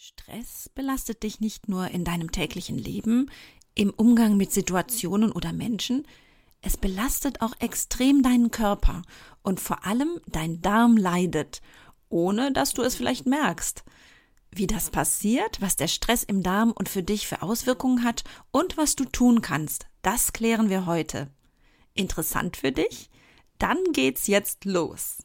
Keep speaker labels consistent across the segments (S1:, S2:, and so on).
S1: Stress belastet dich nicht nur in deinem täglichen Leben, im Umgang mit Situationen oder Menschen, es belastet auch extrem deinen Körper und vor allem dein Darm leidet, ohne dass du es vielleicht merkst. Wie das passiert, was der Stress im Darm und für dich für Auswirkungen hat und was du tun kannst, das klären wir heute. Interessant für dich? Dann geht's jetzt los.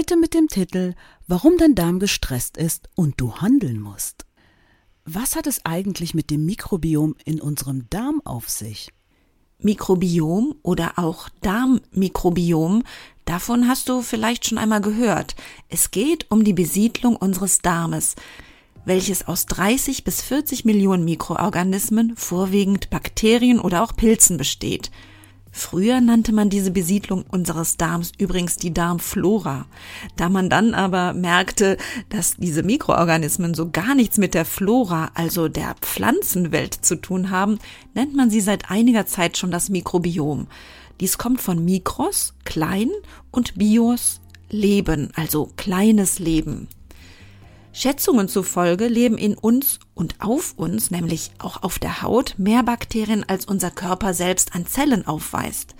S2: Heute mit dem Titel Warum dein Darm gestresst ist und du handeln musst. Was hat es eigentlich mit dem Mikrobiom in unserem Darm auf sich?
S1: Mikrobiom oder auch Darmmikrobiom, davon hast du vielleicht schon einmal gehört. Es geht um die Besiedlung unseres Darmes, welches aus 30 bis 40 Millionen Mikroorganismen, vorwiegend Bakterien oder auch Pilzen besteht. Früher nannte man diese Besiedlung unseres Darms übrigens die Darmflora. Da man dann aber merkte, dass diese Mikroorganismen so gar nichts mit der Flora, also der Pflanzenwelt zu tun haben, nennt man sie seit einiger Zeit schon das Mikrobiom. Dies kommt von Mikros, klein, und Bios, Leben, also kleines Leben. Schätzungen zufolge leben in uns und auf uns, nämlich auch auf der Haut, mehr Bakterien, als unser Körper selbst an Zellen aufweist.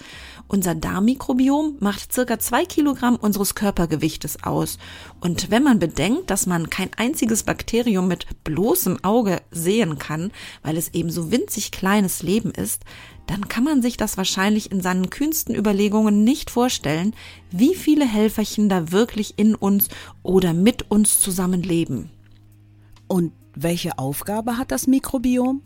S1: Unser Darmmikrobiom macht circa zwei Kilogramm unseres Körpergewichtes aus. Und wenn man bedenkt, dass man kein einziges Bakterium mit bloßem Auge sehen kann, weil es eben so winzig kleines Leben ist, dann kann man sich das wahrscheinlich in seinen kühnsten Überlegungen nicht vorstellen, wie viele Helferchen da wirklich in uns oder mit uns zusammenleben.
S2: Und welche Aufgabe hat das Mikrobiom?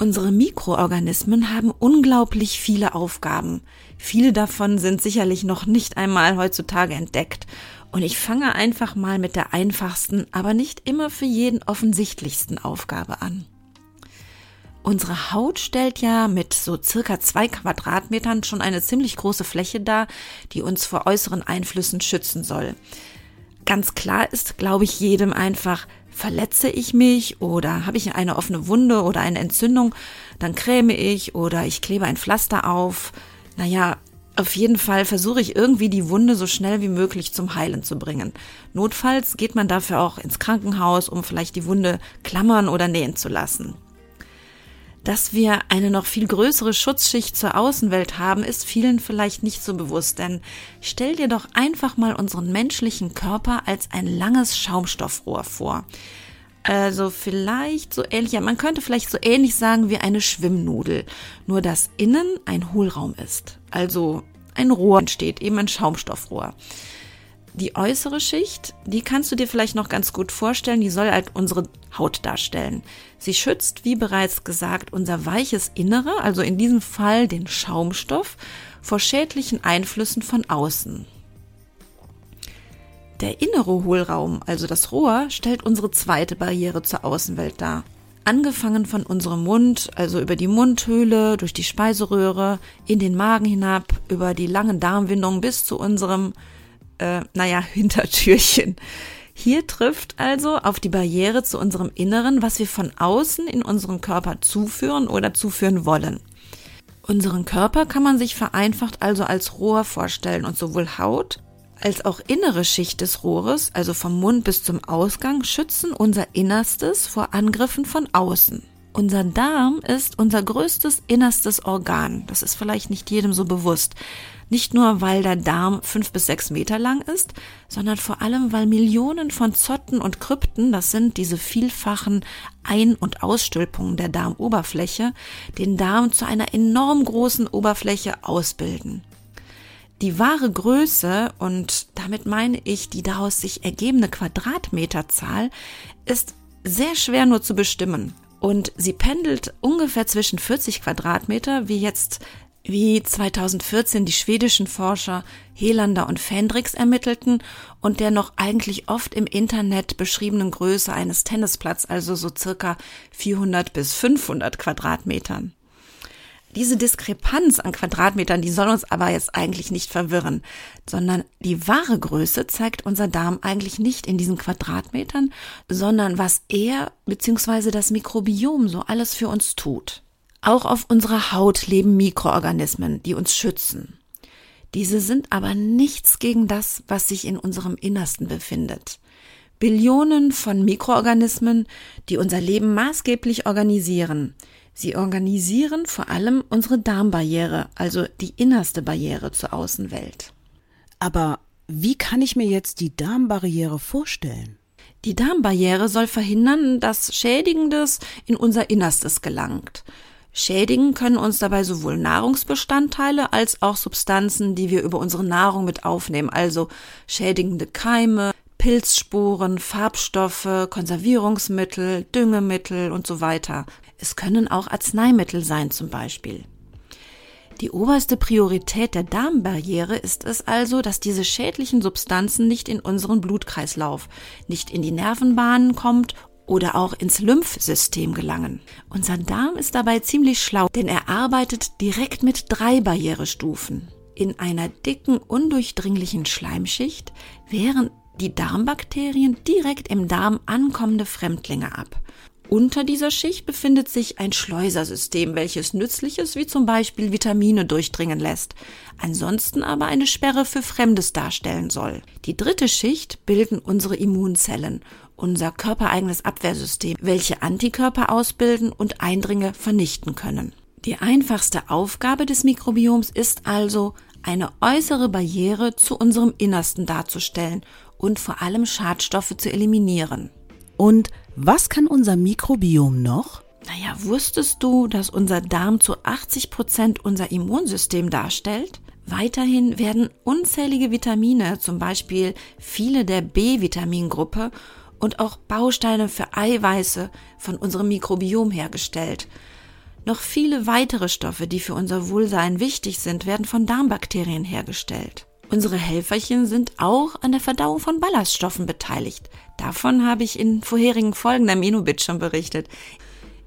S1: Unsere Mikroorganismen haben unglaublich viele Aufgaben. Viele davon sind sicherlich noch nicht einmal heutzutage entdeckt. Und ich fange einfach mal mit der einfachsten, aber nicht immer für jeden offensichtlichsten Aufgabe an. Unsere Haut stellt ja mit so circa zwei Quadratmetern schon eine ziemlich große Fläche dar, die uns vor äußeren Einflüssen schützen soll. Ganz klar ist, glaube ich, jedem einfach, verletze ich mich oder habe ich eine offene Wunde oder eine Entzündung, dann creme ich oder ich klebe ein Pflaster auf. Naja, auf jeden Fall versuche ich irgendwie die Wunde so schnell wie möglich zum Heilen zu bringen. Notfalls geht man dafür auch ins Krankenhaus, um vielleicht die Wunde klammern oder nähen zu lassen. Dass wir eine noch viel größere Schutzschicht zur Außenwelt haben, ist vielen vielleicht nicht so bewusst, denn stell dir doch einfach mal unseren menschlichen Körper als ein langes Schaumstoffrohr vor. Also vielleicht so ähnlich, ja, man könnte vielleicht so ähnlich sagen wie eine Schwimmnudel, nur dass innen ein Hohlraum ist. Also ein Rohr entsteht, eben ein Schaumstoffrohr. Die äußere Schicht, die kannst du dir vielleicht noch ganz gut vorstellen, die soll halt unsere Haut darstellen. Sie schützt, wie bereits gesagt, unser weiches Innere, also in diesem Fall den Schaumstoff, vor schädlichen Einflüssen von außen. Der innere Hohlraum, also das Rohr, stellt unsere zweite Barriere zur Außenwelt dar. Angefangen von unserem Mund, also über die Mundhöhle, durch die Speiseröhre, in den Magen hinab, über die langen Darmwindungen bis zu unserem äh, naja, Hintertürchen. Hier trifft also auf die Barriere zu unserem Inneren, was wir von außen in unseren Körper zuführen oder zuführen wollen. Unseren Körper kann man sich vereinfacht also als Rohr vorstellen und sowohl Haut als auch innere Schicht des Rohres, also vom Mund bis zum Ausgang, schützen unser Innerstes vor Angriffen von außen. Unser Darm ist unser größtes innerstes Organ. Das ist vielleicht nicht jedem so bewusst. Nicht nur, weil der Darm fünf bis sechs Meter lang ist, sondern vor allem, weil Millionen von Zotten und Krypten, das sind diese vielfachen Ein- und Ausstülpungen der Darmoberfläche, den Darm zu einer enorm großen Oberfläche ausbilden. Die wahre Größe, und damit meine ich die daraus sich ergebende Quadratmeterzahl, ist sehr schwer nur zu bestimmen. Und sie pendelt ungefähr zwischen 40 Quadratmeter, wie jetzt wie 2014 die schwedischen Forscher Helander und Fendrix ermittelten und der noch eigentlich oft im Internet beschriebenen Größe eines Tennisplatz, also so circa 400 bis 500 Quadratmetern. Diese Diskrepanz an Quadratmetern, die soll uns aber jetzt eigentlich nicht verwirren, sondern die wahre Größe zeigt unser Darm eigentlich nicht in diesen Quadratmetern, sondern was er bzw. das Mikrobiom so alles für uns tut. Auch auf unserer Haut leben Mikroorganismen, die uns schützen. Diese sind aber nichts gegen das, was sich in unserem Innersten befindet. Billionen von Mikroorganismen, die unser Leben maßgeblich organisieren. Sie organisieren vor allem unsere Darmbarriere, also die innerste Barriere zur Außenwelt.
S2: Aber wie kann ich mir jetzt die Darmbarriere vorstellen?
S1: Die Darmbarriere soll verhindern, dass Schädigendes in unser Innerstes gelangt. Schädigen können uns dabei sowohl Nahrungsbestandteile als auch Substanzen, die wir über unsere Nahrung mit aufnehmen, also schädigende Keime, Pilzsporen, Farbstoffe, Konservierungsmittel, Düngemittel und so weiter. Es können auch Arzneimittel sein zum Beispiel. Die oberste Priorität der Darmbarriere ist es also, dass diese schädlichen Substanzen nicht in unseren Blutkreislauf, nicht in die Nervenbahnen kommt oder auch ins Lymphsystem gelangen. Unser Darm ist dabei ziemlich schlau, denn er arbeitet direkt mit drei Barrierestufen. In einer dicken, undurchdringlichen Schleimschicht wehren die Darmbakterien direkt im Darm ankommende Fremdlinge ab. Unter dieser Schicht befindet sich ein Schleusersystem, welches Nützliches wie zum Beispiel Vitamine durchdringen lässt, ansonsten aber eine Sperre für Fremdes darstellen soll. Die dritte Schicht bilden unsere Immunzellen unser körpereigenes Abwehrsystem, welche Antikörper ausbilden und Eindringe vernichten können. Die einfachste Aufgabe des Mikrobioms ist also, eine äußere Barriere zu unserem Innersten darzustellen und vor allem Schadstoffe zu eliminieren.
S2: Und was kann unser Mikrobiom noch?
S1: Naja, wusstest du, dass unser Darm zu 80 Prozent unser Immunsystem darstellt? Weiterhin werden unzählige Vitamine, zum Beispiel viele der B-Vitamingruppe und auch Bausteine für Eiweiße von unserem Mikrobiom hergestellt. Noch viele weitere Stoffe, die für unser Wohlsein wichtig sind, werden von Darmbakterien hergestellt. Unsere Helferchen sind auch an der Verdauung von Ballaststoffen beteiligt. Davon habe ich in vorherigen Folgen der Menobit schon berichtet,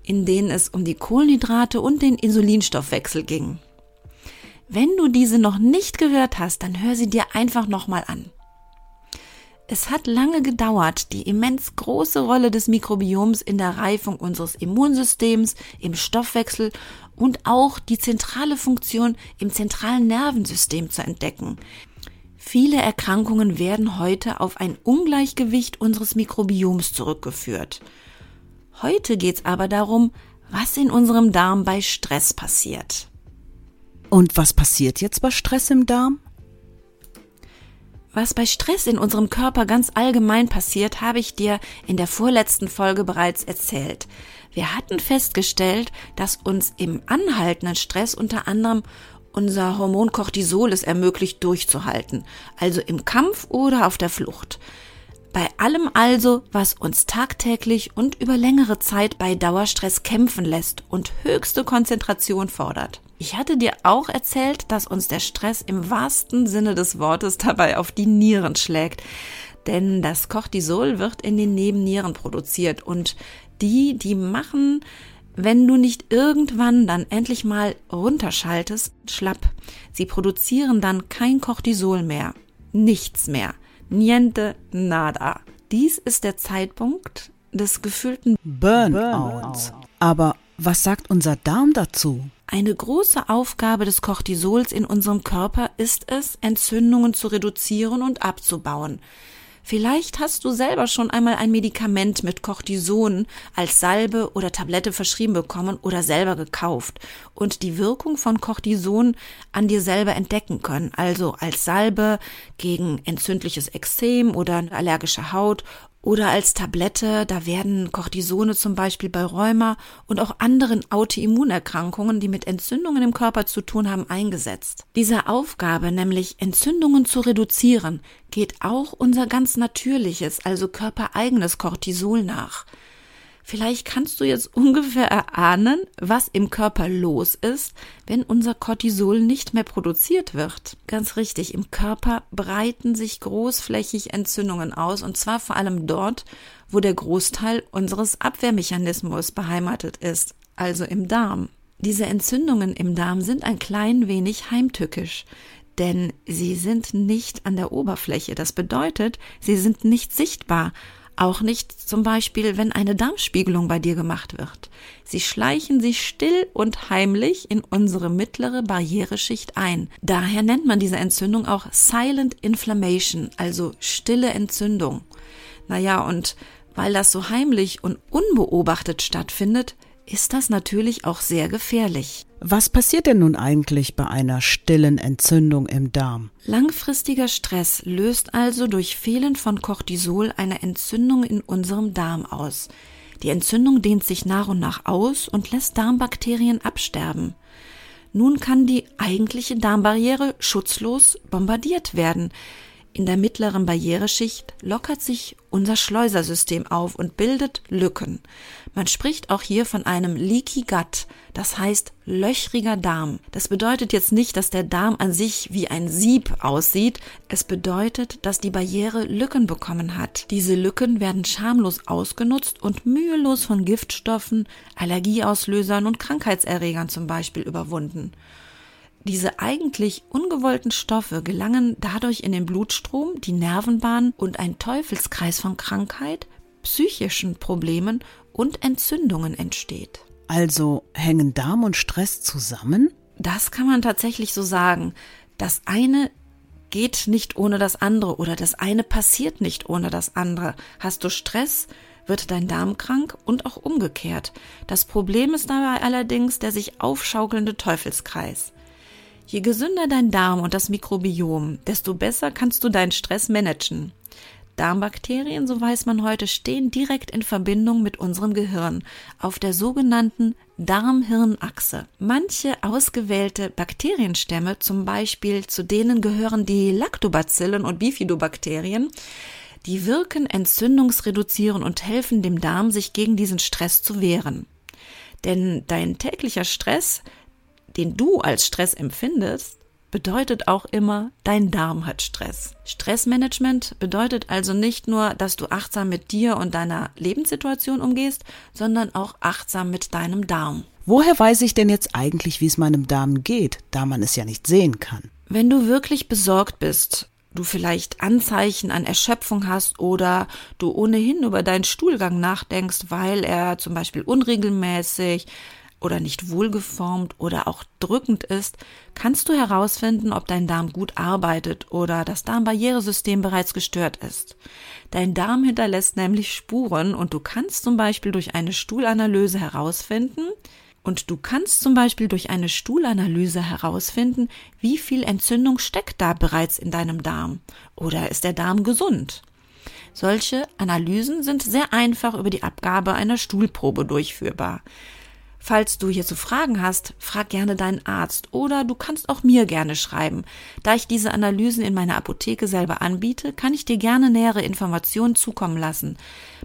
S1: in denen es um die Kohlenhydrate und den Insulinstoffwechsel ging. Wenn du diese noch nicht gehört hast, dann hör sie dir einfach nochmal an. Es hat lange gedauert, die immens große Rolle des Mikrobioms in der Reifung unseres Immunsystems, im Stoffwechsel und auch die zentrale Funktion im zentralen Nervensystem zu entdecken. Viele Erkrankungen werden heute auf ein Ungleichgewicht unseres Mikrobioms zurückgeführt. Heute geht es aber darum, was in unserem Darm bei Stress passiert.
S2: Und was passiert jetzt bei Stress im Darm?
S1: Was bei Stress in unserem Körper ganz allgemein passiert, habe ich dir in der vorletzten Folge bereits erzählt. Wir hatten festgestellt, dass uns im anhaltenden Stress unter anderem unser Hormon Cortisol es ermöglicht durchzuhalten, also im Kampf oder auf der Flucht. Bei allem also, was uns tagtäglich und über längere Zeit bei Dauerstress kämpfen lässt und höchste Konzentration fordert. Ich hatte dir auch erzählt, dass uns der Stress im wahrsten Sinne des Wortes dabei auf die Nieren schlägt. Denn das Cortisol wird in den Nebennieren produziert und die, die machen, wenn du nicht irgendwann dann endlich mal runterschaltest, schlapp. Sie produzieren dann kein Cortisol mehr. Nichts mehr. Niente nada. Dies ist der Zeitpunkt des gefühlten
S2: Burnouts. Aber was sagt unser Darm dazu?
S1: Eine große Aufgabe des Cortisols in unserem Körper ist es, Entzündungen zu reduzieren und abzubauen. Vielleicht hast du selber schon einmal ein Medikament mit Cortison als Salbe oder Tablette verschrieben bekommen oder selber gekauft und die Wirkung von Cortison an dir selber entdecken können, also als Salbe gegen entzündliches Ekzem oder allergische Haut oder als Tablette, da werden Cortisone zum Beispiel bei Rheuma und auch anderen Autoimmunerkrankungen, die mit Entzündungen im Körper zu tun haben, eingesetzt. Dieser Aufgabe, nämlich Entzündungen zu reduzieren, geht auch unser ganz natürliches, also körpereigenes Cortisol nach. Vielleicht kannst du jetzt ungefähr erahnen, was im Körper los ist, wenn unser Cortisol nicht mehr produziert wird. Ganz richtig, im Körper breiten sich großflächig Entzündungen aus, und zwar vor allem dort, wo der Großteil unseres Abwehrmechanismus beheimatet ist, also im Darm. Diese Entzündungen im Darm sind ein klein wenig heimtückisch, denn sie sind nicht an der Oberfläche. Das bedeutet, sie sind nicht sichtbar, auch nicht zum Beispiel, wenn eine Darmspiegelung bei dir gemacht wird. Sie schleichen sich still und heimlich in unsere mittlere Barriereschicht ein. Daher nennt man diese Entzündung auch Silent Inflammation, also stille Entzündung. Naja, und weil das so heimlich und unbeobachtet stattfindet, ist das natürlich auch sehr gefährlich.
S2: Was passiert denn nun eigentlich bei einer stillen Entzündung im Darm?
S1: Langfristiger Stress löst also durch Fehlen von Cortisol eine Entzündung in unserem Darm aus. Die Entzündung dehnt sich nach und nach aus und lässt Darmbakterien absterben. Nun kann die eigentliche Darmbarriere schutzlos bombardiert werden. In der mittleren Barriereschicht lockert sich unser Schleusersystem auf und bildet Lücken. Man spricht auch hier von einem Leaky Gut, das heißt löchriger Darm. Das bedeutet jetzt nicht, dass der Darm an sich wie ein Sieb aussieht. Es bedeutet, dass die Barriere Lücken bekommen hat. Diese Lücken werden schamlos ausgenutzt und mühelos von Giftstoffen, Allergieauslösern und Krankheitserregern zum Beispiel überwunden. Diese eigentlich ungewollten Stoffe gelangen dadurch in den Blutstrom, die Nervenbahn und ein Teufelskreis von Krankheit, psychischen Problemen und Entzündungen entsteht.
S2: Also hängen Darm und Stress zusammen?
S1: Das kann man tatsächlich so sagen. Das eine geht nicht ohne das andere oder das eine passiert nicht ohne das andere. Hast du Stress, wird dein Darm krank und auch umgekehrt. Das Problem ist dabei allerdings der sich aufschaukelnde Teufelskreis. Je gesünder dein Darm und das Mikrobiom, desto besser kannst du deinen Stress managen. Darmbakterien, so weiß man heute, stehen direkt in Verbindung mit unserem Gehirn auf der sogenannten Darm-Hirn-Achse. Manche ausgewählte Bakterienstämme, zum Beispiel zu denen gehören die Lactobacillen und Bifidobakterien, die wirken entzündungsreduzierend und helfen dem Darm, sich gegen diesen Stress zu wehren. Denn dein täglicher Stress den du als Stress empfindest, bedeutet auch immer, dein Darm hat Stress. Stressmanagement bedeutet also nicht nur, dass du achtsam mit dir und deiner Lebenssituation umgehst, sondern auch achtsam mit deinem Darm.
S2: Woher weiß ich denn jetzt eigentlich, wie es meinem Darm geht, da man es ja nicht sehen kann?
S1: Wenn du wirklich besorgt bist, du vielleicht Anzeichen an Erschöpfung hast oder du ohnehin über deinen Stuhlgang nachdenkst, weil er zum Beispiel unregelmäßig, oder nicht wohlgeformt oder auch drückend ist, kannst du herausfinden, ob dein Darm gut arbeitet oder das Darmbarrieresystem bereits gestört ist. Dein Darm hinterlässt nämlich Spuren und du kannst zum Beispiel durch eine Stuhlanalyse herausfinden, und du kannst zum Beispiel durch eine Stuhlanalyse herausfinden, wie viel Entzündung steckt da bereits in deinem Darm oder ist der Darm gesund. Solche Analysen sind sehr einfach über die Abgabe einer Stuhlprobe durchführbar. Falls du hierzu Fragen hast, frag gerne deinen Arzt oder du kannst auch mir gerne schreiben. Da ich diese Analysen in meiner Apotheke selber anbiete, kann ich dir gerne nähere Informationen zukommen lassen.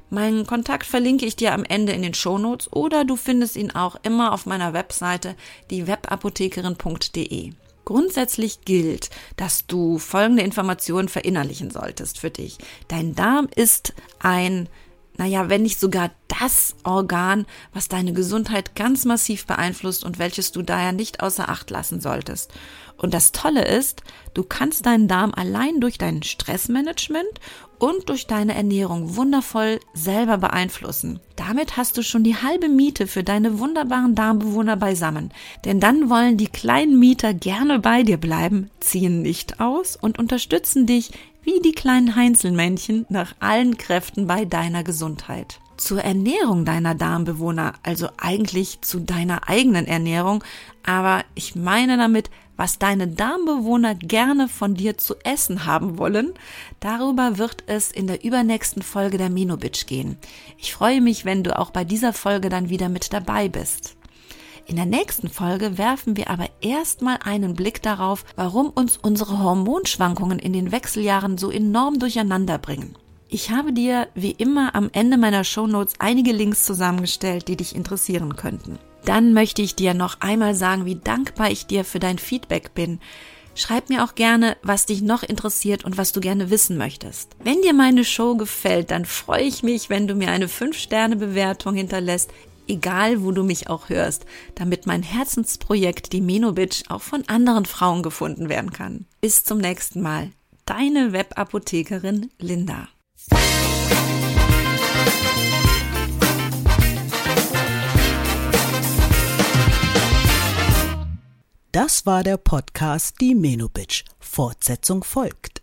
S1: Meinen Kontakt verlinke ich dir am Ende in den Shownotes oder du findest ihn auch immer auf meiner Webseite, die webapothekerin.de. Grundsätzlich gilt, dass du folgende Informationen verinnerlichen solltest für dich. Dein Darm ist ein naja, wenn nicht sogar das Organ, was deine Gesundheit ganz massiv beeinflusst und welches du daher nicht außer Acht lassen solltest. Und das Tolle ist, du kannst deinen Darm allein durch dein Stressmanagement und durch deine Ernährung wundervoll selber beeinflussen. Damit hast du schon die halbe Miete für deine wunderbaren Darmbewohner beisammen. Denn dann wollen die kleinen Mieter gerne bei dir bleiben, ziehen nicht aus und unterstützen dich wie die kleinen Heinzelmännchen nach allen Kräften bei deiner Gesundheit. Zur Ernährung deiner Darmbewohner, also eigentlich zu deiner eigenen Ernährung, aber ich meine damit, was deine Darmbewohner gerne von dir zu essen haben wollen, darüber wird es in der übernächsten Folge der Menobitch gehen. Ich freue mich, wenn du auch bei dieser Folge dann wieder mit dabei bist. In der nächsten Folge werfen wir aber erstmal einen Blick darauf, warum uns unsere Hormonschwankungen in den Wechseljahren so enorm durcheinander bringen. Ich habe dir wie immer am Ende meiner Shownotes einige Links zusammengestellt, die dich interessieren könnten. Dann möchte ich dir noch einmal sagen, wie dankbar ich dir für dein Feedback bin. Schreib mir auch gerne, was dich noch interessiert und was du gerne wissen möchtest. Wenn dir meine Show gefällt, dann freue ich mich, wenn du mir eine 5-Sterne-Bewertung hinterlässt, egal wo du mich auch hörst, damit mein Herzensprojekt, die Menobitch, auch von anderen Frauen gefunden werden kann. Bis zum nächsten Mal. Deine Webapothekerin Linda.
S2: Das war der Podcast Die Menobitch. Fortsetzung folgt.